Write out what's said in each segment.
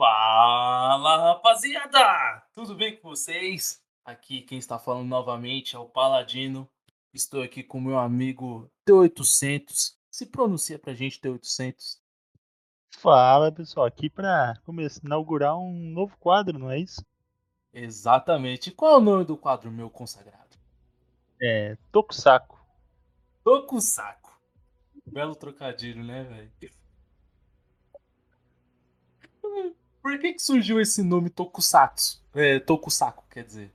Fala rapaziada! Tudo bem com vocês? Aqui quem está falando novamente é o Paladino. Estou aqui com meu amigo T800. Se pronuncia pra gente T800. Fala pessoal, aqui para começar inaugurar um novo quadro, não é isso? Exatamente. Qual é o nome do quadro, meu consagrado? É Tokusako. Tokusako. Belo trocadilho, né, velho? Por que, que surgiu esse nome Tokusatsu? É, Tokusako, quer dizer.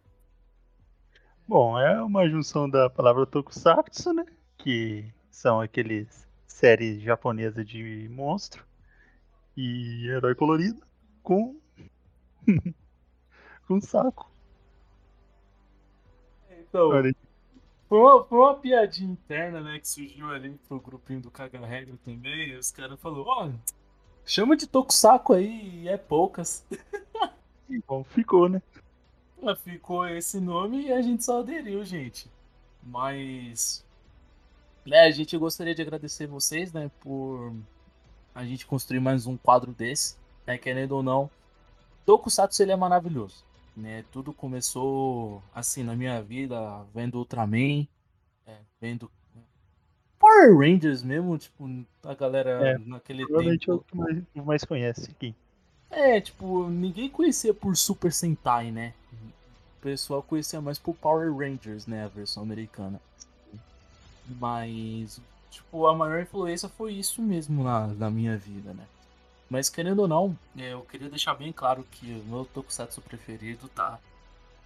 Bom, é uma junção da palavra Tokusatsu, né? Que são aqueles séries japonesas de monstro e herói colorido com com saco. Então, Olha foi uma, foi uma piadinha interna, né, que surgiu ali pro grupinho do Caga Regra também. E os caras falaram, ó, chama de Tokusako aí, e é poucas. Bom, ficou, né? Ficou esse nome e a gente só aderiu, gente. Mas. Né, a gente gostaria de agradecer vocês, né, por a gente construir mais um quadro desse, né, querendo ou não. Tokusatsu ele é maravilhoso, né? Tudo começou assim na minha vida, vendo Ultraman, é, vendo Power Rangers mesmo, tipo, a galera É, naquele Provavelmente é o tempo. que mais, o mais conhece aqui. É, tipo, ninguém conhecia por Super Sentai, né? O pessoal conhecia mais por Power Rangers, né? A versão americana. Mas, tipo, a maior influência foi isso mesmo na, na minha vida, né? Mas querendo ou não, é, eu queria deixar bem claro que o meu Tokusatsu preferido, tá?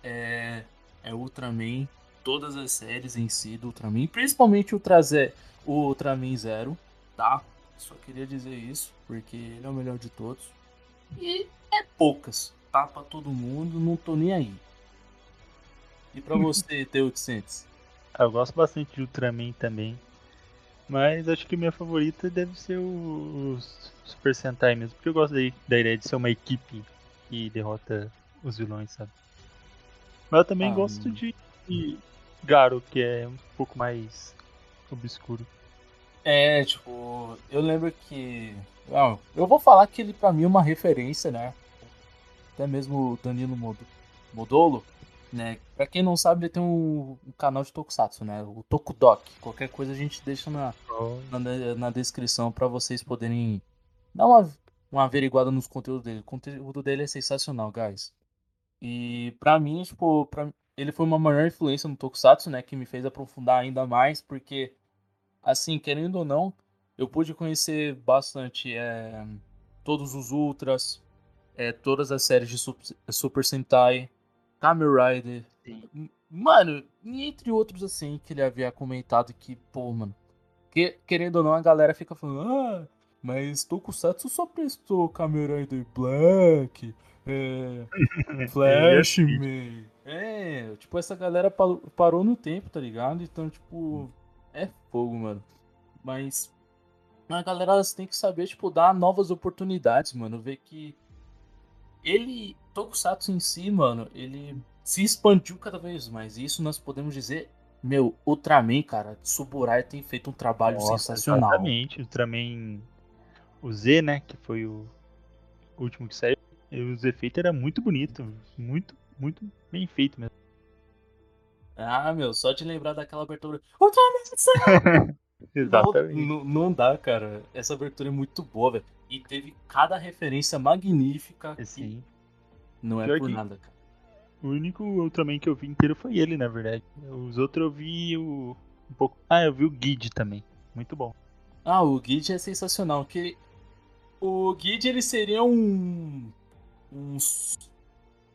É, é Ultraman, todas as séries em si do Ultraman, principalmente o Ultra Ze- o Ultraman Zero, tá? Só queria dizer isso, porque ele é o melhor de todos. E é poucas, tá? Pra todo mundo, não tô nem aí. E pra você, T800? Ah, Eu gosto bastante de Ultraman também. Mas acho que minha favorita deve ser o, Super Sentai mesmo. Porque eu gosto da, da ideia de ser uma equipe que derrota os vilões, sabe? Mas eu também Ah, gosto de, de Garo, que é um pouco mais obscuro. É, tipo, eu lembro que. Ah, eu vou falar que ele pra mim é uma referência, né? Até mesmo o Danilo Mod- Modolo, né? Pra quem não sabe, ele tem um, um canal de Tokusatsu, né? O Tokudok. Qualquer coisa a gente deixa na, na, na descrição pra vocês poderem dar uma, uma averiguada nos conteúdos dele. O conteúdo dele é sensacional, guys. E pra mim, tipo, pra, ele foi uma maior influência no Tokusatsu, né? Que me fez aprofundar ainda mais, porque, assim, querendo ou não, eu pude conhecer bastante é, todos os Ultras, é, todas as séries de Sup- Super Sentai, Kamen Rider. Sim. Mano, e entre outros, assim, que ele havia comentado que, pô, mano, que, querendo ou não, a galera fica falando, ah, mas Tokusatsu só prestou Kamen Rider Black, é, Flash, man. É, tipo, essa galera pa- parou no tempo, tá ligado? Então, tipo, é fogo, mano. Mas a galera elas tem que saber, tipo, dar novas oportunidades, mano. Ver que ele, Tokusatsu em si, mano, ele se expandiu cada vez mais. E isso nós podemos dizer, meu, Ultraman, cara, Suburai tem feito um trabalho Nossa, sensacional. Exatamente. Ultraman. O Z, né? Que foi o último que saiu. E os efeitos eram muito bonitos. Muito, muito bem feito mesmo. Ah, meu, só de lembrar daquela abertura. Exatamente. Não, não, não dá, cara. Essa abertura é muito boa, velho. E teve cada referência magnífica. Assim, não é Pior por que- nada, cara. o único Ultraman que eu vi inteiro foi ele, na verdade. Os outros eu vi o, um pouco. Ah, eu vi o Guide também. Muito bom. Ah, o Guide é sensacional. Que o Guide ele seria um um,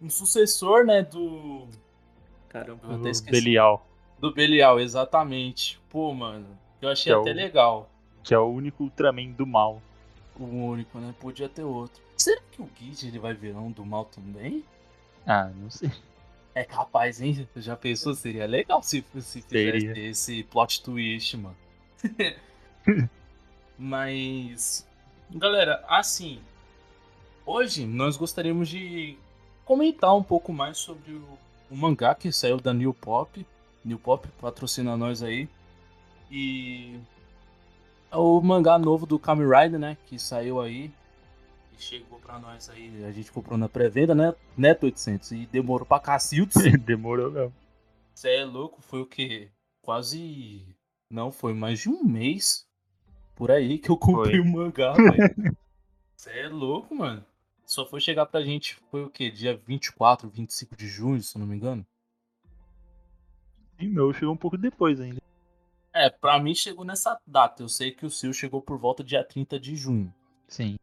um sucessor, né, do Caramba, eu até O esqueci. Belial, Do Belial, exatamente. Pô, mano, eu achei Que é até o- legal. que é o único Ultraman do mal. O único, né? Podia ter outro. Será que o Guide ele vai virar um do mal também? Ah, não sei. É capaz, hein? Já pensou? Seria legal se, se fizesse Seria. esse plot twist, mano. Mas, galera, assim, hoje nós gostaríamos de comentar um pouco mais sobre o, o mangá que saiu da New Pop. New Pop patrocina nós aí. E é o mangá novo do Kamen Rider, né? Que saiu aí. E chegou pra nós aí, a gente comprou na pré-venda, né? Neto 800. E demorou pra cacildes. Demorou mesmo. Você é louco, foi o quê? Quase. Não, foi mais de um mês por aí que eu comprei o mangá, velho. Você é louco, mano. Só foi chegar pra gente, foi o quê? Dia 24, 25 de junho, se eu não me engano? E meu chegou um pouco depois ainda. É, pra mim chegou nessa data. Eu sei que o seu chegou por volta dia 30 de junho. Sim.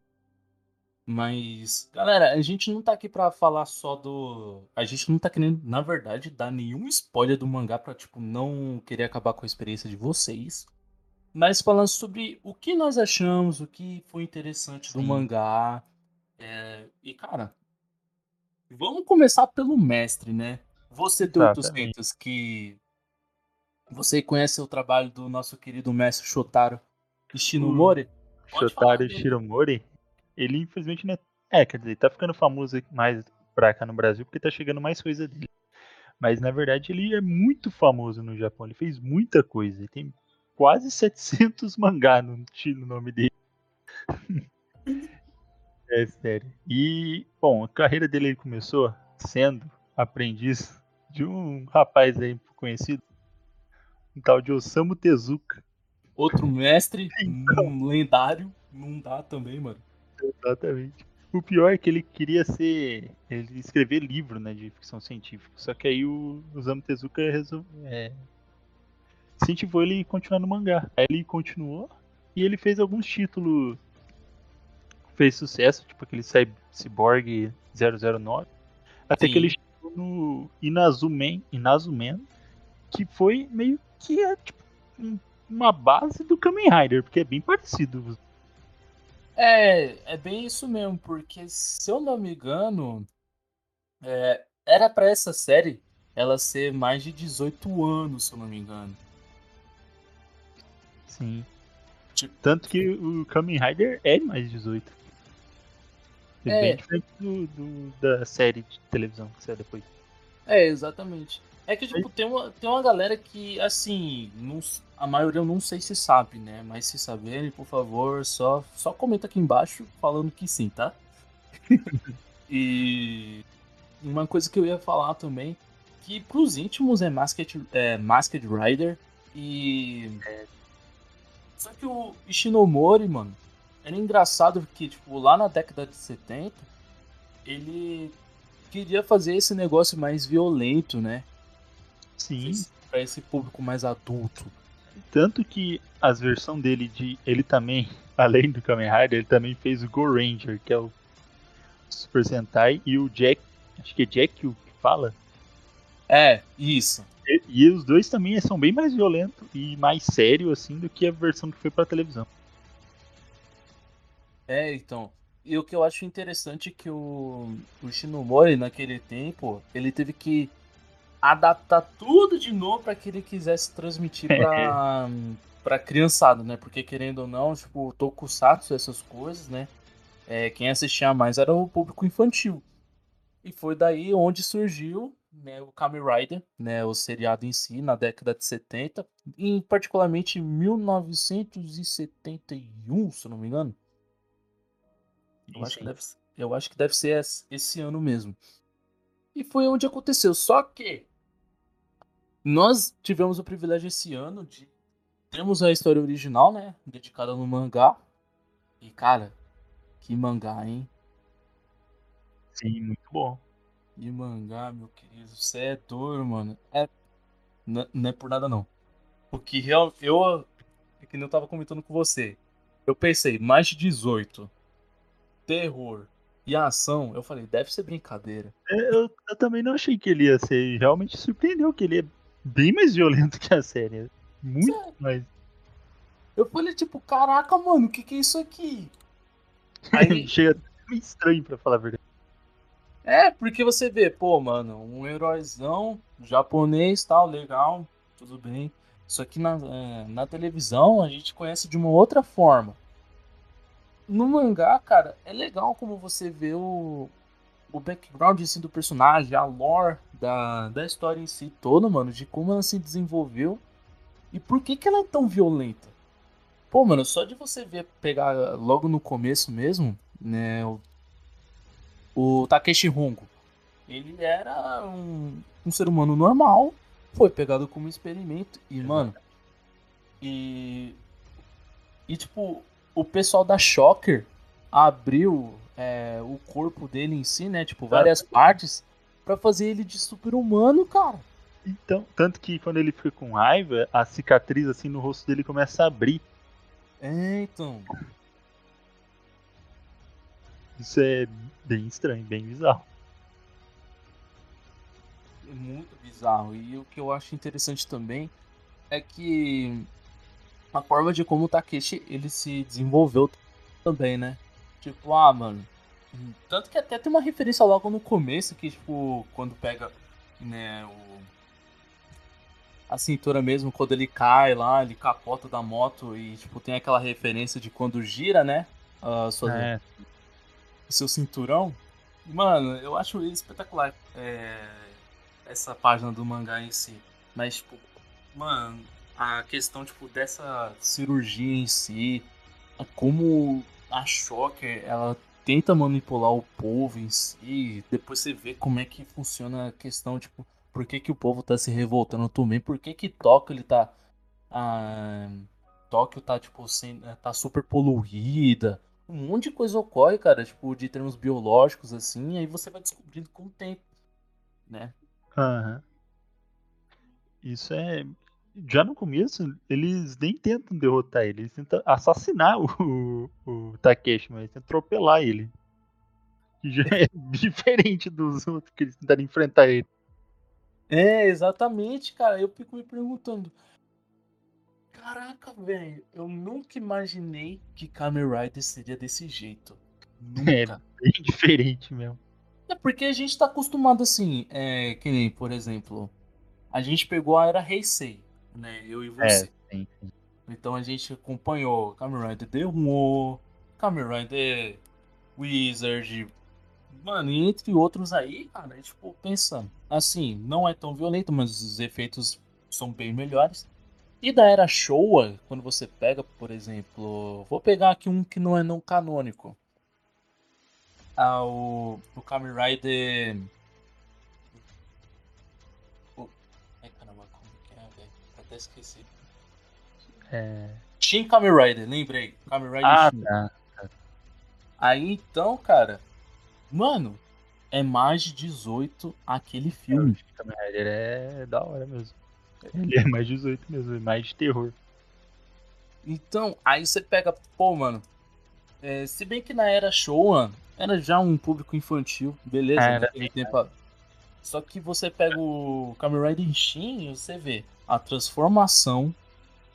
Mas, galera, a gente não tá aqui pra falar só do. A gente não tá querendo, na verdade, dar nenhum spoiler do mangá pra, tipo, não querer acabar com a experiência de vocês. Mas falando sobre o que nós achamos, o que foi interessante do Sim. mangá. É, E, cara, vamos começar pelo mestre, né? Você, Exatamente. T800, que você conhece o trabalho do nosso querido mestre Shotaro Ishinomori? Falar Shotaro dele. Shiromori, ele infelizmente não é. É, quer dizer, tá ficando famoso mais pra cá no Brasil porque tá chegando mais coisa dele. Mas na verdade ele é muito famoso no Japão, ele fez muita coisa. Ele tem quase 700 mangá no, no nome dele. É sério. E, bom, a carreira dele ele começou sendo aprendiz de um rapaz aí conhecido, um tal de Osamu Tezuka. Outro mestre Então. um lendário, não dá também, mano. Exatamente. O pior é que ele queria ser. Ele escrever livro né, de ficção científica. Só que aí o Osamu Tezuka resol... é, incentivou ele a continuar no mangá. Aí ele continuou e ele fez alguns títulos. Fez sucesso, tipo aquele Cy- Cyborg 009. Até Sim. que ele chegou no Inazumen, Inazumen, que foi meio que é, tipo, um- uma base do Kamen Rider, porque é bem parecido. É, é bem isso mesmo, porque se eu não me engano, é, era pra essa série ela ser mais de 18 anos, se eu não me engano. Sim. Tipo- Tanto que o Kamen Rider é mais 18. É, É. bem diferente do, do- da série de televisão que saiu depois. É, exatamente. É que, tipo, tem uma, tem uma galera que, assim, não a maioria eu não sei se sabe, né? Mas se saberem, por favor, só, só comenta aqui embaixo falando que sim, tá? e uma coisa que eu ia falar também, que pros íntimos é Masked, é Masked Rider e... Só que o Ishinomori, mano, era engraçado que, tipo, lá na década de 70, ele queria fazer esse negócio mais violento, né? Sim. Pra esse público mais adulto. Tanto que as versões dele de. Ele também, além do Kamen Rider, ele também fez o Go Ranger, que é o Super Sentai, e o Jack. Acho que é Jack o que fala. É, isso. E, e os dois também são bem mais violentos e mais sério assim do que a versão que foi pra televisão. É, então. E o que eu acho interessante é que o, o Shinomori, naquele tempo, ele teve que adaptar tudo de novo para que ele quisesse transmitir pra, pra criançada, né? Porque querendo ou não, tipo, Tokusatsu, essas coisas, né? É, quem assistia mais era o público infantil. E foi daí onde surgiu né, o Kamen Rider, né, o seriado em si, na década de 70, em particularmente 1971, se não me engano. Eu acho, que deve, ser- eu acho que deve ser esse- ano mesmo. E foi onde aconteceu. Só que nós tivemos o privilégio esse ano de termos a história original, né? Dedicada no mangá. E, cara, que mangá, hein? Sim, muito bom. Que mangá, meu querido. Você é doido, mano. É. Não é por nada, não. Porque real, eu. É que nem eu tava comentando com você. Eu pensei, mais de 18. Terror e ação. Eu falei, deve ser brincadeira. É, Eu, eu também não achei que ele ia ser. Realmente surpreendeu que ele é bem mais violento que a série. Muito Sério? mais. Eu falei, tipo, caraca, mano, o que que é isso aqui? Aí, Chega até meio estranho pra falar a verdade. é, porque você vê, pô, mano, um heróizão japonês, tal, legal, tudo bem. Só que na, é, na televisão a gente conhece de uma outra forma. No mangá, cara, é legal como você vê o, o background assim, do personagem, a lore da, da história em si toda, mano, de como ela se desenvolveu e por que, que ela é tão violenta. Pô, mano, só de você ver, pegar logo no começo mesmo, né? O, o Takeshi Hongo. Ele era um, um ser humano normal, foi pegado como experimento e, mano, e e tipo, o pessoal da Shocker abriu é, o corpo dele em si, né? Tipo, várias partes para fazer ele de super-humano, cara. Então, tanto que quando ele fica com raiva, a cicatriz assim no rosto dele começa a abrir. É, então. Isso é bem estranho, bem bizarro. É muito bizarro. E o que eu acho interessante também é que a forma de como o Takeshi ele se desenvolveu também, né? Tipo, ah, mano. Tanto que até tem uma referência logo no começo que, tipo, quando pega, né, o. A cintura mesmo, quando ele cai lá, ele capota da moto e, tipo, tem aquela referência de quando gira, né? A sua, é. O seu cinturão. Mano, eu acho espetacular é, essa página do mangá em si. Mas, tipo, mano, a questão tipo dessa cirurgia em si, como a Shocker ela tenta manipular o povo em si, depois você vê como é que funciona a questão tipo por que, que o povo tá se revoltando também, por que que Tóquio ele tá ah, Tóquio tá tipo sem, tá super poluída, um monte de coisa ocorre, cara, tipo de termos biológicos assim, aí você vai descobrindo com o tempo, né? Aham. Uhum. Isso é, já no começo, eles nem tentam derrotar ele, eles tentam assassinar o, o, Takeshi, mas tentam atropelar ele. Que já é diferente dos outros que eles tentaram enfrentar ele. É, exatamente, cara. Eu fico me perguntando. Caraca, velho, eu nunca imaginei que Kamen Rider seria desse jeito. Nunca. É, bem diferente mesmo. É porque a gente tá acostumado assim, é, que nem, por exemplo, a gente pegou a era Heisei né? Eu e é, você. É, sim, sim. Então a gente acompanhou Kamen Rider Demon, Kamen Rider Wizard, mano, e entre outros aí, cara, tipo, pensa, assim, não é tão violento, mas os efeitos são bem melhores. E da era Showa, quando você pega, por exemplo, vou pegar aqui um que não é não canônico. Ah, o, o Kamen Rider esqueci. É... Shin Kamen Rider, lembrei. Kamen Rider ah, Shin. Tá. Aí então, cara, mano, é mais de 18 aquele filme. O Kamen Rider é da hora mesmo. Ele é mais de 18 mesmo, é mais de terror. Então, aí você pega, pô, mano. É, se bem que na era Showa era já um público infantil, beleza, ah, né? Só que você pega o Kamen Rider Shin e você vê a transformação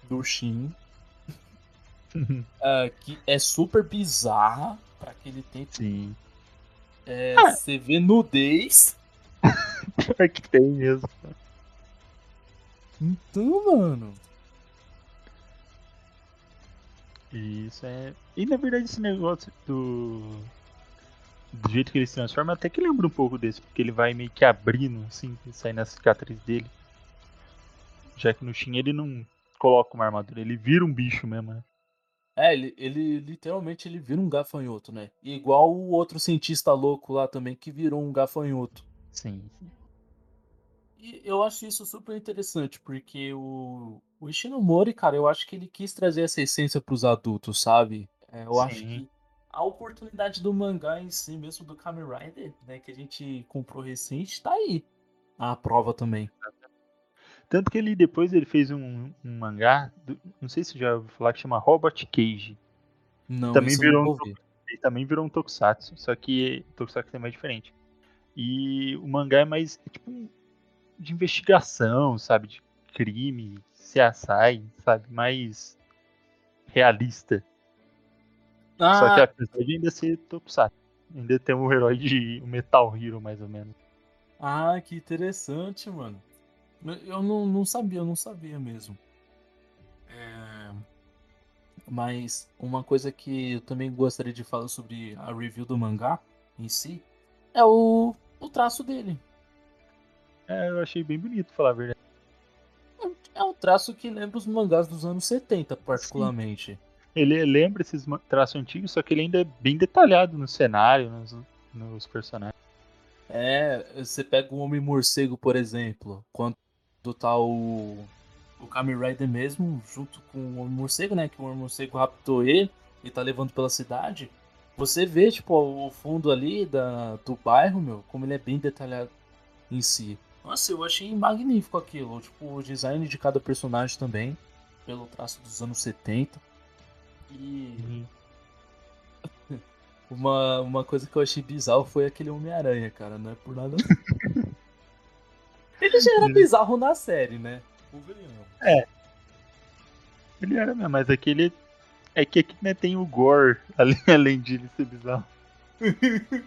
do Shin, uh, que é super bizarra para aquele tempo. Sim. É, ah. Você vê nudez. é que tem mesmo. Então, mano. Isso é. E na verdade esse negócio do. Do jeito que ele se transforma, até que lembra um pouco desse, porque ele vai meio que abrindo, assim, sai na cicatriz dele. Já que no Shin ele não coloca uma armadura, ele vira um bicho mesmo, né? É, ele, ele literalmente ele vira um gafanhoto, né? Igual o outro cientista louco lá também que virou um gafanhoto. Sim. E eu acho isso super interessante, porque o, o Ishinomori, cara, eu acho que ele quis trazer essa essência pros adultos, sabe? É, eu Sim. acho que a oportunidade do mangá em si, mesmo do Kamen Rider, né, que a gente comprou recente, tá aí. A prova também. Tanto que ele depois ele fez um, um mangá, do, não sei se já ouviu falar, que chama Robot Cage. Não, também virou um, ele também virou um tokusatsu, só que o tokusatsu é mais diferente. E o mangá é mais é tipo de investigação, sabe, de crime, CSI, sabe, mais realista. Ah. Só que apesar de ainda ser tokusatsu, ainda tem um herói de um Metal Hero mais ou menos. Ah, que interessante, mano. Eu não, não sabia, eu não sabia mesmo. É... Mas uma coisa que eu também gostaria de falar sobre a review do mangá em si é o, o traço dele. É, eu achei bem bonito, falar a verdade. É um traço que lembra os mangás dos anos 70, particularmente. Sim. ele lembra esses traços antigos, só que ele ainda é bem detalhado no cenário, nos, nos personagens. É, você pega o Homem Morcego, por exemplo, quando tá o, o Kamen Rider mesmo, junto com o Homem Morcego, né? Que o Homem Morcego raptou ele e tá levando pela cidade. Você vê, tipo, o fundo ali da, do bairro, meu, como ele é bem detalhado em si. Nossa, eu achei magnífico aquilo. Tipo, o design de cada personagem também, pelo traço dos anos 70. E. Uhum. uma, uma coisa que eu achei bizarro foi aquele Homem-Aranha, cara. Não é por nada. ele já era bizarro na série, né? É. Ele era mesmo, mas aquele. É que aqui né, tem o Gore, além, além de ele ser bizarro.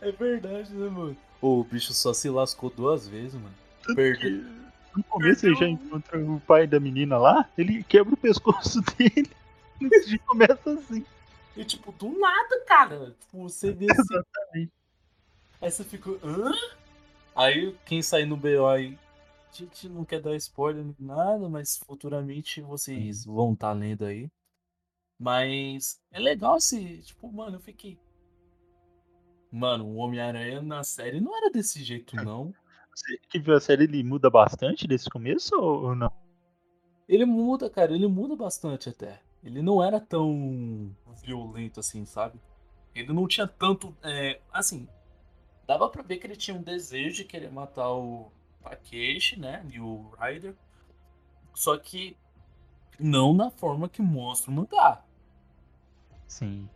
é verdade, né, mano? o bicho só se lascou duas vezes, mano. Perdeu. No começo ele já encontra o pai da menina lá, ele quebra o pescoço dele. E começa assim. E tipo, do nada, cara. Tipo, você vê assim. Exatamente. Aí você fica. Hã? Aí quem sair no BO aí. A gente não quer dar spoiler nem nada, mas futuramente vocês vão estar tá lendo aí. Mas é legal esse. Tipo, mano, eu fiquei. Mano, o Homem-Aranha na série não era desse jeito, não. Você que viu a série, ele muda bastante desse começo ou não? Ele muda, cara, ele muda bastante até. Ele não era tão violento assim, sabe? Ele não tinha tanto. É, assim, dava pra ver que ele tinha um desejo de querer matar o Takeshi, né? E o Ryder. Só que não na forma que mostra o mangá. Sim.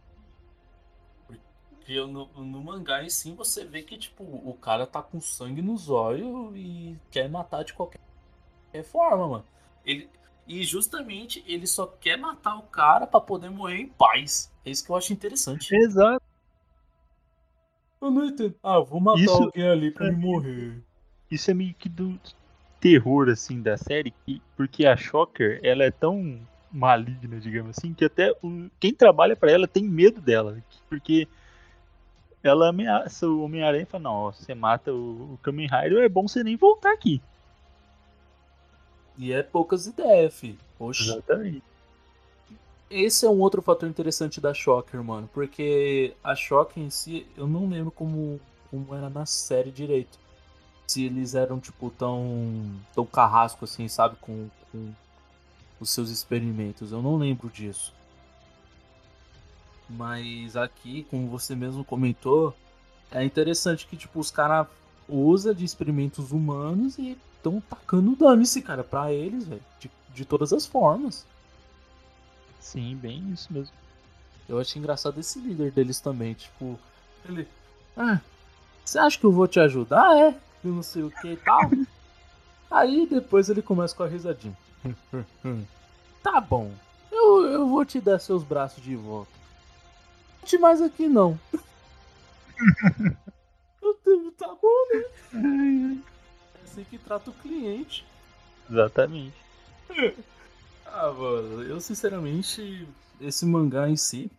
Porque no, no, mangá em si você vê que, tipo, o cara tá com sangue nos olhos e quer matar de qualquer, forma, mano. Ele, e justamente ele só quer matar o cara para poder morrer em paz. É isso que eu acho interessante. Exato. Eu não entendo. Ah, vou matar isso alguém ali pra é, me morrer. Isso é meio que do terror, assim, da série, que, porque a Shocker, ela é tão maligna, digamos assim, que até o, quem trabalha para ela tem medo dela. Porque ela ameaça o Homem-Aranha e fala, não, ó, você mata o, o Kamen Rider, é bom você nem voltar aqui. E é poucas ideias, fi. Oxi. Exatamente. Esse é um outro fator interessante da Shocker, mano. Porque a Shocker em si, eu não lembro como, como era na série direito. Se eles eram, tipo, tão. tão carrasco assim, sabe? Com, com os seus experimentos. Eu não lembro disso. Mas aqui, como você mesmo comentou, é interessante que tipo os caras usa de experimentos humanos e estão tacando dane-se, cara, pra eles, velho. De, de todas as formas. Sim, bem isso mesmo. Eu achei engraçado esse líder deles também, tipo, ele. Ah, você acha que eu vou te ajudar? É? Eu não sei o que e tal. Aí depois ele começa com a risadinha. tá bom, eu, eu vou te dar seus braços de volta mais aqui não. tá bom, né? É assim que trata o cliente. Exatamente. Ah, mano, eu sinceramente, esse mangá em si,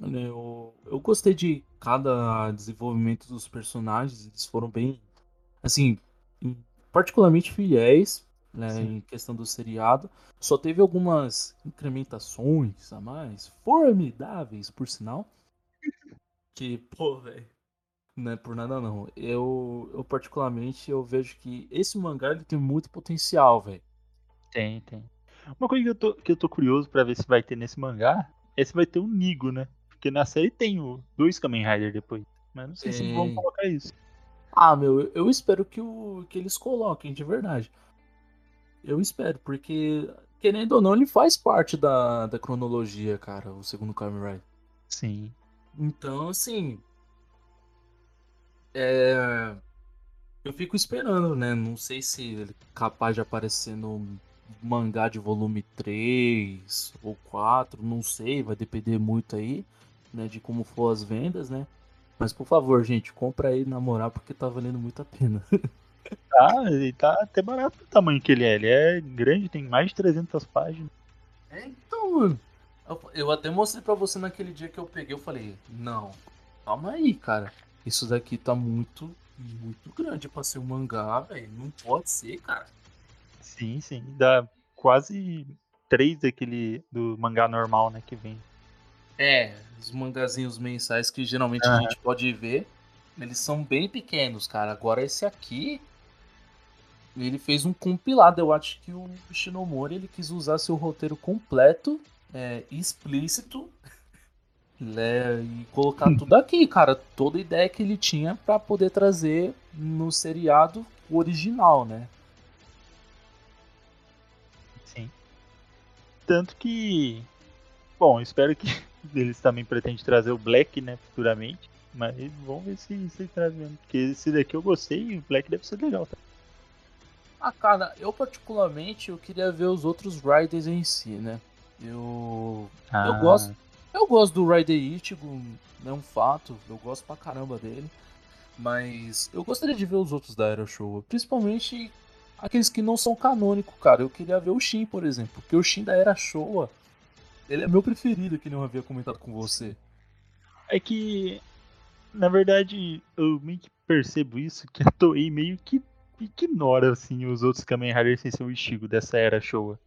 né, eu, eu gostei de cada desenvolvimento dos personagens, eles foram bem, assim, particularmente fiéis né, em questão do seriado. Só teve algumas incrementações a mais, formidáveis, por sinal. Que, pô, velho, não é por nada não. Eu, eu particularmente, eu vejo que esse mangá ele tem muito potencial, velho. Tem, tem. Uma coisa que eu tô, que eu tô curioso para ver se vai ter nesse mangá é se vai ter um Nigo, né? Porque na série tem o, dois Kamen Rider depois. Mas não sei tem. se vão colocar isso. Ah, meu, eu espero que, o, que eles coloquem, de verdade. Eu espero, porque, querendo ou não, ele faz parte da, da cronologia, cara, o segundo Kamen Rider. Sim. Então, assim. É. Eu fico esperando, né? Não sei se ele é capaz de aparecer no mangá de volume 3 ou 4, não sei, vai depender muito aí, né, de como for as vendas, né? Mas por favor, gente, compra aí na moral porque tá valendo muito a pena. Tá, ele tá até barato do tamanho que ele é. Ele é grande, tem mais de 300 páginas. É, então, mano. Eu até mostrei pra você naquele dia que eu peguei. Eu falei, não, calma aí, cara. Isso daqui tá muito, muito grande pra ser um mangá, velho. Não pode ser, cara. Sim, sim. Dá quase três daquele do mangá normal, né, que vem. É, os mangazinhos mensais que geralmente a gente pode ver, eles são bem pequenos, cara. Agora esse aqui, ele fez um compilado. Eu acho que o Shinomori ele quis usar seu roteiro completo, é, explícito, né, e colocar tudo aqui, cara. Toda ideia que ele tinha para poder trazer no seriado original, né? Tanto que, bom, espero que eles também pretendem trazer o Black, né, futuramente. Mas vamos ver se, se traz mesmo. Porque esse daqui eu gostei e o Black deve ser legal, tá? Ah, cara, eu particularmente eu queria ver os outros Riders em si, né? Eu. Ah. Eu gosto. Eu gosto do Rider Ichigo, é um fato. Eu gosto pra caramba dele. Mas eu gostaria de ver os outros da Era Showa. Principalmente aqueles que não são canônicos, cara. Eu queria ver o Shin, por exemplo. Porque o Shin da Era Showa, ele é meu preferido, que não havia comentado com você. É que, na verdade, eu meio que percebo isso, que a Toei meio que ignora, assim, os outros Kamen Rider sem ser o Ichigo dessa Era Showa.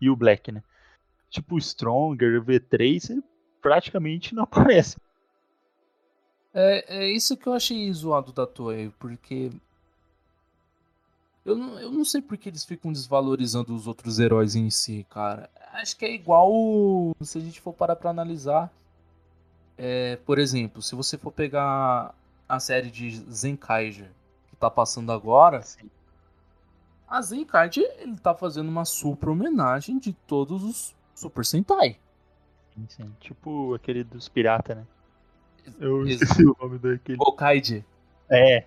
E o Black, né? Tipo, o Stronger, o V3, ele praticamente não aparece. É, é isso que eu achei zoado da Toei, porque. Eu não, eu não sei porque eles ficam desvalorizando os outros heróis em si, cara. Acho que é igual. Se a gente for parar pra analisar. É, por exemplo, se você for pegar a série de Zenkaiger que tá passando agora. Sim. A Zenkaiger ele tá fazendo uma super homenagem de todos os Super Sentai. Sim, sim. Tipo aquele dos piratas, né? Eu esqueci o nome daquele. Hokaide. É.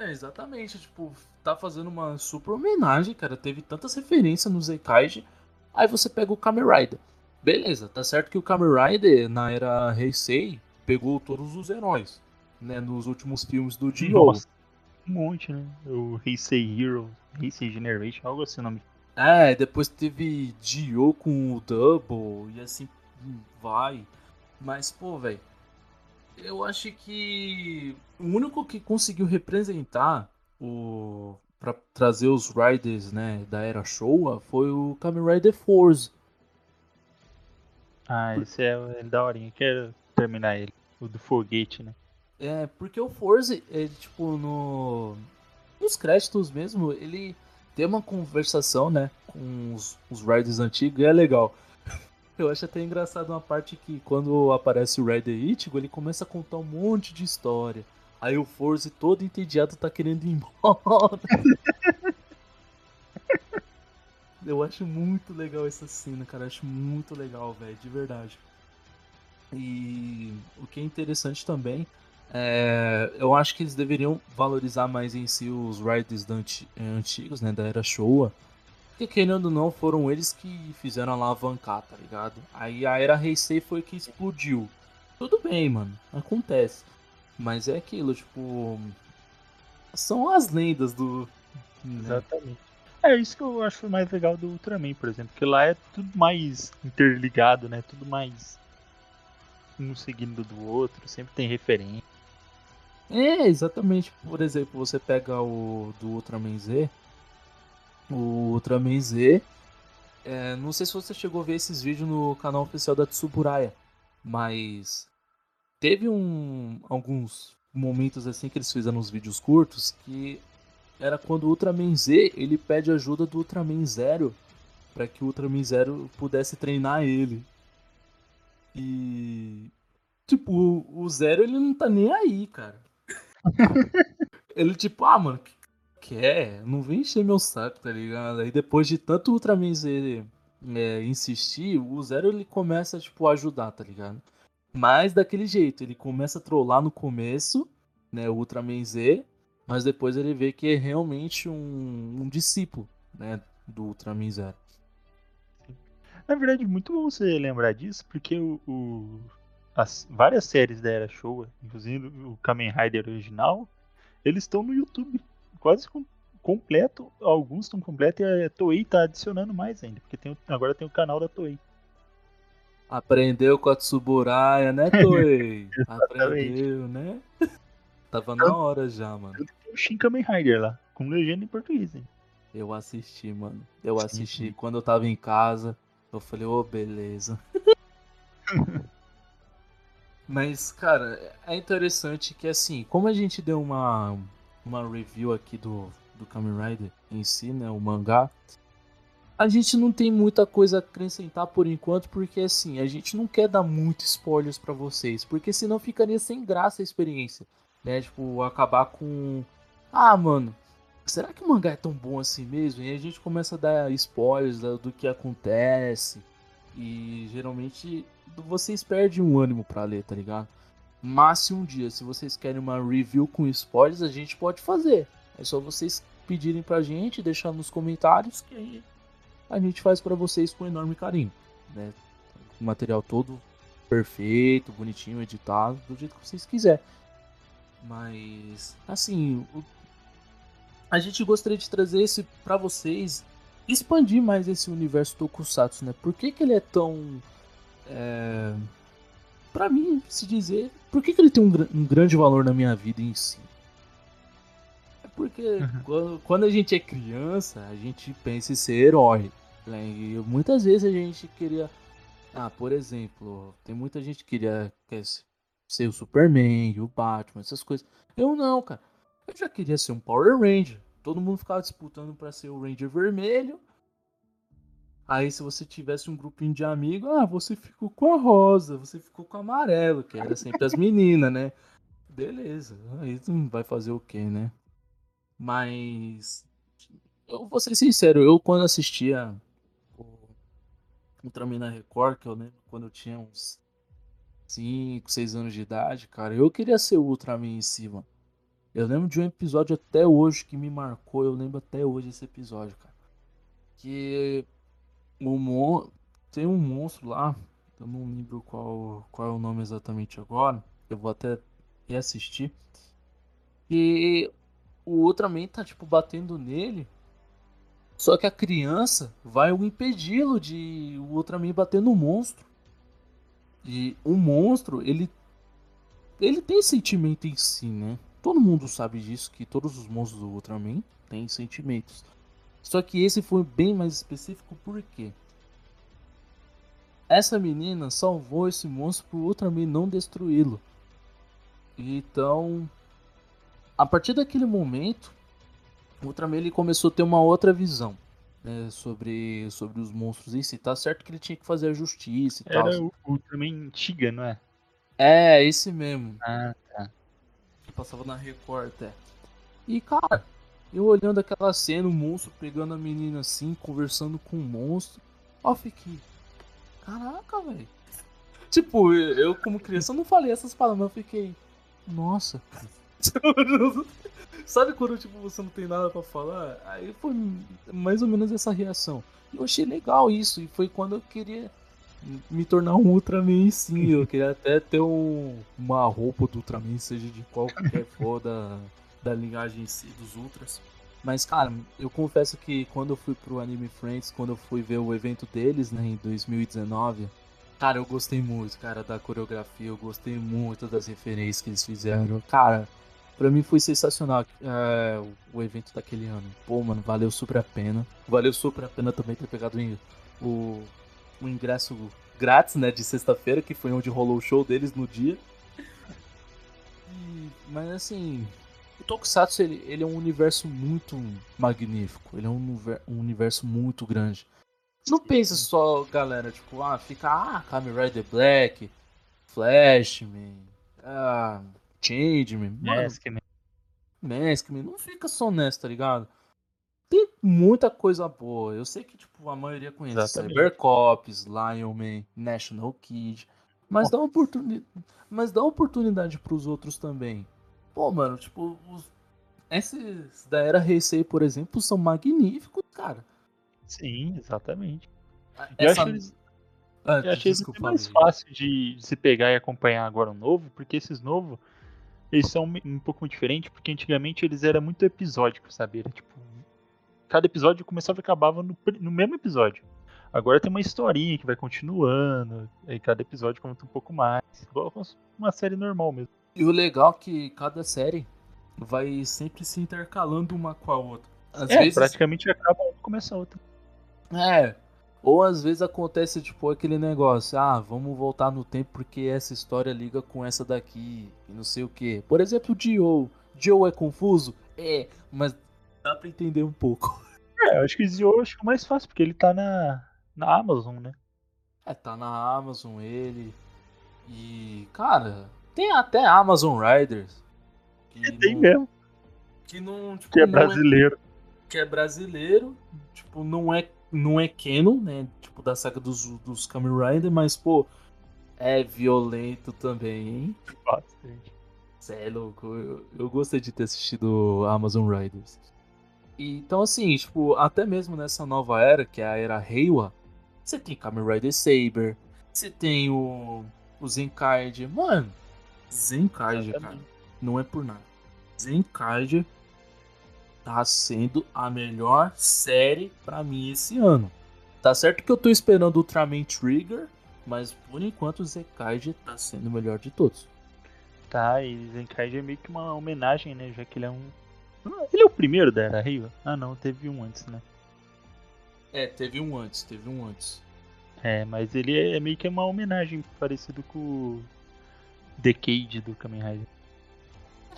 É, exatamente. Tipo, tá fazendo uma super homenagem, cara. Teve tantas referências no Zeikaide. Aí você pega o Kamen Rider. Beleza, tá certo que o Kamen Rider, na era Heisei, pegou todos os heróis, né? Nos últimos filmes do Dio. Nossa, um monte, né? O Heisei Hero, Heisei Generation, algo assim o nome. É, depois teve Dio com o Double, e assim vai. Mas, pô, velho, eu acho que o único que conseguiu representar o para trazer os riders, né, da era Showa foi o Kamen Rider Force. Ah, esse é, é daorinha, quero terminar ele, o do foguete, né? É, porque o Force, ele, tipo, no nos créditos mesmo, ele tem uma conversação, né, com os, os riders antigos e é legal. Eu acho até engraçado uma parte que quando aparece o Rider Ichigo, ele começa a contar um monte de história. Aí o Forze todo entediado tá querendo ir embora. Eu acho muito legal essa cena, cara. Eu acho muito legal, velho, de verdade. E o que é interessante também é, eu acho que eles deveriam valorizar mais em si os riders antigos, né, da era Showa, porque querendo ou não, foram eles que fizeram alavancar, tá ligado? Aí a era Heisei foi que explodiu. Tudo bem, mano. Acontece. Mas é aquilo, tipo. São as lendas do. Né? Exatamente. É isso que eu acho mais legal do Ultraman, por exemplo. Que lá é tudo mais interligado, né? Tudo mais. Um seguindo do outro, sempre tem referência. É, exatamente. Por exemplo, você pega o do Ultraman Z, o Ultraman Z. É, não sei se você chegou a ver esses vídeos no canal oficial da Tsuburaya, mas teve um, alguns momentos assim que eles fizeram uns vídeos curtos que era quando o Ultraman Z ele pede ajuda do Ultraman Zero para que o Ultraman Zero pudesse treinar ele. E tipo, o Zero ele não tá nem aí, cara. ele tipo, ah, mano, que quer, não vem encher meu saco, tá ligado? Aí depois de tanto Ultraman Z é, insistir, o Zero ele começa, tipo, a ajudar, tá ligado? Mas daquele jeito, ele começa a trollar no começo, né, o Ultraman Z, mas depois ele vê que é realmente um, um discípulo, né, do Ultraman Zero. Na verdade, muito bom você lembrar disso, porque o, o as várias séries da Era Showa, inclusive o Kamen Rider original, eles estão no YouTube quase com, completo, alguns estão completos e a Toei tá adicionando mais ainda, porque tem, agora tem o canal da Toei. Aprendeu com a Tsuburaya, né, Toei? Aprendeu, né? Tava na hora já, mano. Tem o Shin Kamen Rider lá, com legenda em português, hein? Eu assisti, mano. Eu sim, assisti sim. quando eu tava em casa. Eu falei, ô, oh, beleza. Mas, cara, é interessante que assim, como a gente deu uma, uma review aqui do, do Kamen Rider em si, né? O mangá. A gente não tem muita coisa a acrescentar por enquanto, porque assim, a gente não quer dar muito spoilers para vocês, porque senão ficaria sem graça a experiência, né? Tipo, acabar com. Ah, mano, será que o mangá é tão bom assim mesmo? E a gente começa a dar spoilers do que acontece. E geralmente vocês perdem um ânimo pra ler, tá ligado? Mas se um dia, se vocês querem uma review com spoilers, a gente pode fazer. É só vocês pedirem pra gente, deixar nos comentários que aí a gente faz para vocês com enorme carinho, né? O material todo perfeito, bonitinho, editado, do jeito que vocês quiserem. Mas, assim, o... a gente gostaria de trazer esse para vocês, expandir mais esse universo Tokusatsu, né? Por que, que ele é tão. É... Pra mim, se dizer, por que, que ele tem um, um grande valor na minha vida em si? É porque uhum. quando, quando a gente é criança, a gente pensa em ser herói. Né? E muitas vezes a gente queria. Ah, por exemplo, tem muita gente que queria quer ser o Superman, o Batman, essas coisas. Eu não, cara. Eu já queria ser um Power Ranger. Todo mundo ficava disputando para ser o Ranger vermelho. Aí se você tivesse um grupinho de amigos, ah, você ficou com a rosa, você ficou com o amarelo, que era sempre as meninas, né? Beleza. Aí tu vai fazer o quê, né? Mas eu vou ser sincero, eu quando assistia Ultraman na Record, que eu lembro quando eu tinha uns 5, 6 anos de idade, cara, eu queria ser o Ultraman em cima. Eu lembro de um episódio até hoje que me marcou, eu lembro até hoje esse episódio, cara. Que o mon... tem um monstro lá, eu não lembro qual, qual é o nome exatamente agora, eu vou até reassistir. E o Ultraman tá tipo batendo nele só que a criança vai impedi-lo de o Ultraman bater no monstro. E o monstro, ele ele tem sentimento em si, né? Todo mundo sabe disso que todos os monstros do Ultraman têm sentimentos. Só que esse foi bem mais específico porque essa menina salvou esse monstro pro Ultraman não destruí-lo. Então, a partir daquele momento, o Ultraman ele começou a ter uma outra visão né, sobre, sobre os monstros em si. Tá certo que ele tinha que fazer a justiça e Era tal. Era o Ultraman antiga, não é? É, esse mesmo. Ah, tá. Que passava na Record até. E, cara, eu olhando aquela cena, o monstro pegando a menina assim, conversando com o monstro. Ó, fiquei. Caraca, velho. Tipo, eu como criança eu não falei essas palavras, mas eu fiquei. Nossa. Sabe quando tipo, você não tem nada para falar? Aí foi mais ou menos essa reação. Eu achei legal isso, e foi quando eu queria me tornar um Ultraman sim. Eu queria até ter um, uma roupa do Ultraman, seja de qualquer for da, linhagem em si dos Ultras. Mas, cara, eu confesso que quando eu fui pro Anime Friends, quando eu fui ver o evento deles, né, em 2019, cara, eu gostei muito, cara, da coreografia, eu gostei muito das referências que eles fizeram. Cara, Pra mim foi sensacional é, o evento daquele ano. Pô, mano, valeu super a pena. Valeu super a pena também ter pegado o, o ingresso grátis, né, de sexta-feira, que foi onde rolou o show deles no dia. Mas assim, o Tokusatsu ele, ele, é um universo muito magnífico. Ele é um, um universo muito grande. Não pensa só, galera, tipo, ah, fica, ah, Kamen Rider Black, Flashman, ah, Changeman. Maskman. Maskman. Não fica só nessa, tá ligado? Tem muita coisa boa. Eu sei que, tipo, a maioria conhece Cybercops, Lionman, National Kid. Mas dá, oportuni... mas dá oportunidade pros outros também. Pô, mano, tipo, os... esses da era Heisei, por exemplo, são magníficos, cara. Sim, exatamente. Essa... Eu acho eles... ah, eu achei muito mais fácil de, de se pegar e acompanhar agora o novo, porque esses novos eles são um pouco diferentes, porque antigamente eles eram muito episódicos, sabe? Era tipo. Cada episódio começava e acabava no, no mesmo episódio. Agora tem uma historinha que vai continuando, e cada episódio conta um pouco mais. Igual uma série normal mesmo. E o legal é que cada série vai sempre se intercalando uma com a outra. Às é, vezes. praticamente acaba um e começa outro. É. Ou às vezes acontece, tipo, aquele negócio, ah, vamos voltar no tempo porque essa história liga com essa daqui, e não sei o que. Por exemplo, o Joe. Joe é confuso? É, mas dá pra entender um pouco. É, eu acho que o Zio eu acho que é mais fácil, porque ele tá na, na Amazon, né? É, tá na Amazon ele. E, cara, tem até Amazon Riders. Que E tem não- mesmo, Que não, tipo, que é não brasileiro. que é brasileiro, tipo, não é, não é canon, né? Tipo, da saga dos, dos Kamen Rider, mas, pô, é violento também, hein? Bastante. Cê é louco, eu, eu gostei de ter assistido Amazon Riders. Então, assim, tipo, até mesmo nessa nova era, que é a era Reiwa, você tem Kamen Rider Saber, você tem o, o Zenkaiger. Mano, Zenkaiger, cara, não é por nada. Zenkaiger tá sendo a melhor série pra mim esse ano. Tá certo que eu tô esperando Ultraman Trigger, mas por enquanto o Zenkaiger tá sendo o melhor de todos. Tá, e Zenkai é meio que uma homenagem, né? Já que ele é um. Ah, Ele é o primeiro da Era Reiwa? Ah não, teve um antes, né? É, teve um antes, teve um antes. É, mas ele é meio que uma homenagem parecido com o Decade do Kamen Rider.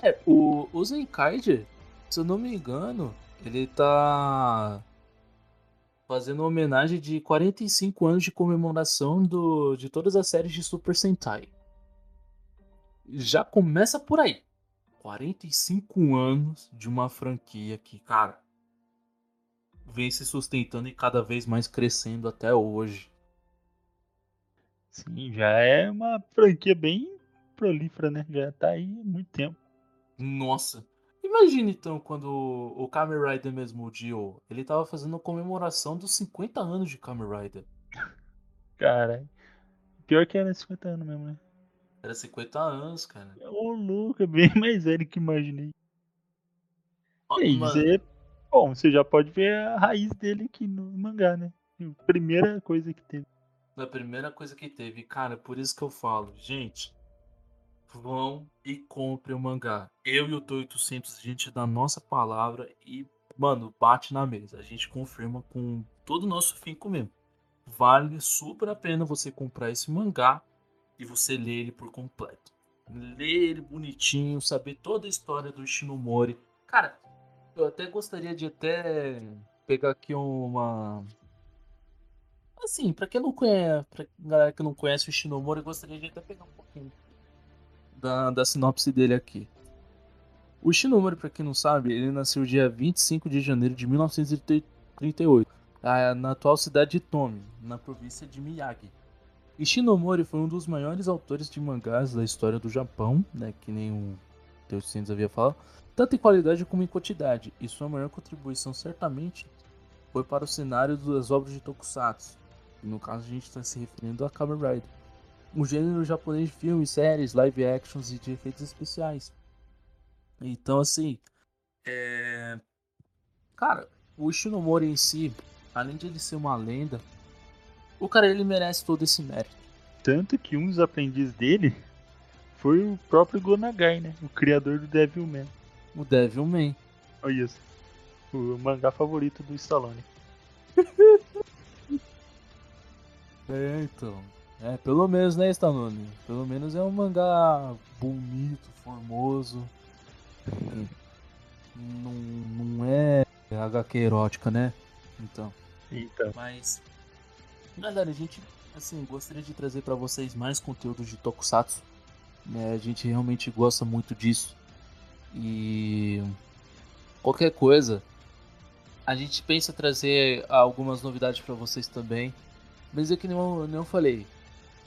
É, o, o Zenkaiger, se eu não me engano, ele tá fazendo homenagem de 45 anos de comemoração do, de todas as séries de Super Sentai. Já começa por aí. 45 anos de uma franquia que, cara, vem se sustentando e cada vez mais crescendo até hoje. Sim, já é uma franquia bem prolífera, né? Já tá aí há muito tempo. Nossa. Imagina então quando o Kamen Rider mesmo, o Dio, ele tava fazendo a comemoração dos 50 anos de Kamen Rider. Cara, pior que era 50 anos mesmo, né? Era 50 anos, cara. Ô louco, é bem mais velho que imaginei. Ó, E aí, mano, você, bom, você já pode ver a raiz dele aqui no mangá, né? A primeira coisa que teve. a primeira coisa que teve, cara, por isso que eu falo, gente, vão e comprem o mangá. Eu e o Tô 800, a gente dá a nossa palavra e, mano, bate na mesa. A gente confirma com todo o nosso finco mesmo. Vale super a pena você comprar esse mangá e você ler ele por completo. Ler ele bonitinho, saber toda a história do Shinomori. Cara, eu até gostaria de até pegar aqui uma Assim, pra quem não conhece, pra galera que não conhece o Shinomori, eu gostaria de até pegar um pouquinho da, da sinopse dele aqui. O Shinomori, pra quem não sabe, ele nasceu dia 25 de janeiro de 1938, ah, na atual cidade de Tomi, na província de Miyagi. E Shinomori foi um dos maiores autores de mangás da história do Japão, né, que nem o T800 havia falado, tanto em qualidade como em quantidade, e sua maior contribuição certamente foi para o cenário das obras de Tokusatsu. E no caso a gente está se referindo a Kamen Rider. Um gênero japonês de filmes, séries, live actions e de efeitos especiais. Então assim, é... Cara, o Shinomori em si, além de ele ser uma lenda, o cara ele merece todo esse mérito. Tanto que um dos aprendizes dele foi o próprio Gonagai, né? O criador do Devilman. O Devilman. Olha isso. O mangá favorito do Stallone. É, então. É, pelo menos, né, Stallone? Pelo menos é um mangá bonito, formoso. Não, não é HQ erótica, né? Então. Então, Mas. Galera, a gente, assim, gostaria de trazer pra vocês mais conteúdo de Tokusatsu. Né? A gente realmente gosta muito disso. E. Qualquer coisa. A gente pensa trazer algumas novidades pra vocês também. Mas é que nem eu, nem eu falei.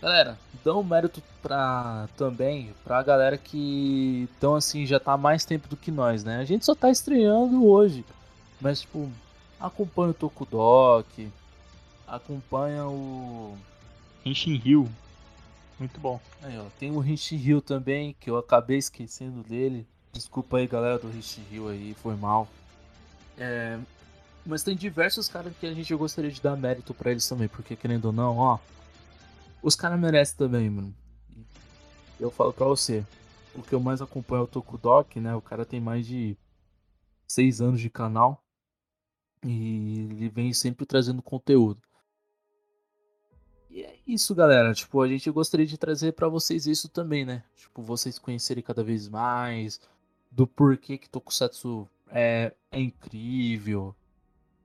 Galera, dão mérito pra também pra galera que então assim já tá mais tempo do que nós, né? A gente só tá estreando hoje. Mas tipo, acompanha o Tokudok, acompanha o. Henshin Hill. Muito bom. Aí, ó, tem o Rishi Hill também, que eu acabei esquecendo dele. Desculpa aí, galera do Rishi Hill aí, foi mal. É, mas tem diversos caras que a gente gostaria de dar mérito pra eles também, porque querendo ou não, ó, os caras merecem também, mano. Eu falo pra você, o que eu mais acompanho é o Tokudok, né? O cara tem mais de seis anos de canal. E ele vem sempre trazendo conteúdo. E é isso, galera. Tipo, a gente gostaria de trazer para vocês isso também, né? Tipo, vocês conhecerem cada vez mais do porquê que Tokusatsu é, é incrível.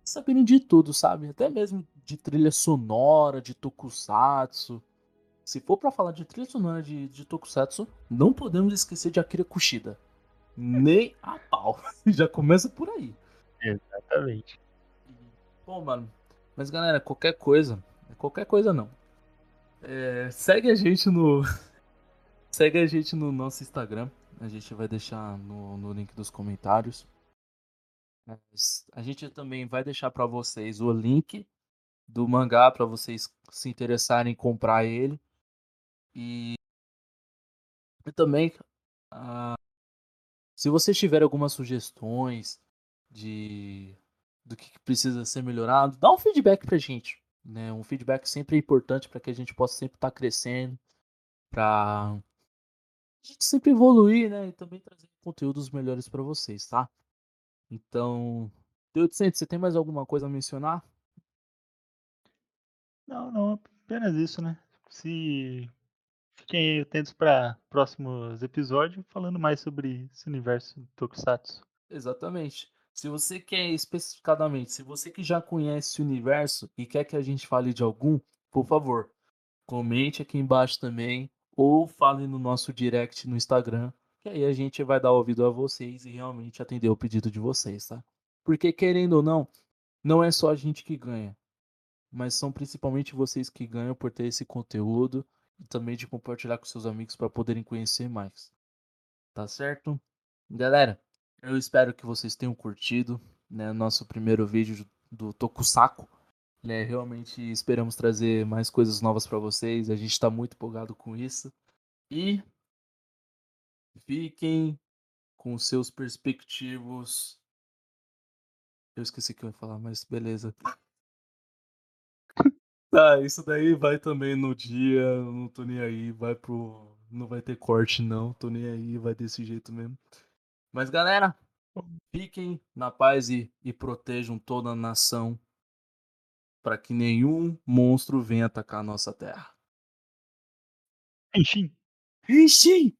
Sabendo de tudo, sabe? Até mesmo de trilha sonora, de Tokusatsu. Se for para falar de trilha sonora de, de Tokusatsu, não podemos esquecer de Akira Kushida. Nem a pau. Já começa por aí. Exatamente. Bom, mano. Mas galera, qualquer coisa. Qualquer coisa não. É, segue a gente no. segue a gente no nosso Instagram. A gente vai deixar no, no link dos comentários. A gente também vai deixar para vocês o link do mangá para vocês se interessarem em comprar ele. E, e também, uh, se vocês tiverem algumas sugestões de do que precisa ser melhorado, dá um feedback pra gente. Né? Um feedback sempre é importante para que a gente possa sempre estar tá crescendo, para a gente sempre evoluir, né? E também trazer conteúdos melhores para vocês, tá? Então, Deus você tem mais alguma coisa a mencionar? Não, não, apenas isso, né? Se fiquem atentos para próximos episódios falando mais sobre esse universo Tokusatsu. Exatamente. Se você quer especificadamente, se você que já conhece o universo e quer que a gente fale de algum, por favor, comente aqui embaixo também ou fale no nosso direct no Instagram, que aí a gente vai dar ouvido a vocês e realmente atender o pedido de vocês, tá? Porque querendo ou não, não é só a gente que ganha, mas são principalmente vocês que ganham por ter esse conteúdo também de compartilhar com seus amigos para poderem conhecer mais. Tá certo? Galera, eu espero que vocês tenham curtido, né, nosso primeiro vídeo do Tokusako. Né, realmente esperamos trazer mais coisas novas para vocês. A gente está muito empolgado com isso. E fiquem com seus perspectivos. Eu esqueci que eu ia falar, mas beleza. Tá, isso daí vai também no dia, não tô nem aí, vai pro. Não vai ter corte não, tô nem aí, vai desse jeito mesmo. Mas galera, fiquem na paz e, e protejam toda a nação para que nenhum monstro venha atacar a nossa terra. Enfim. Enfim.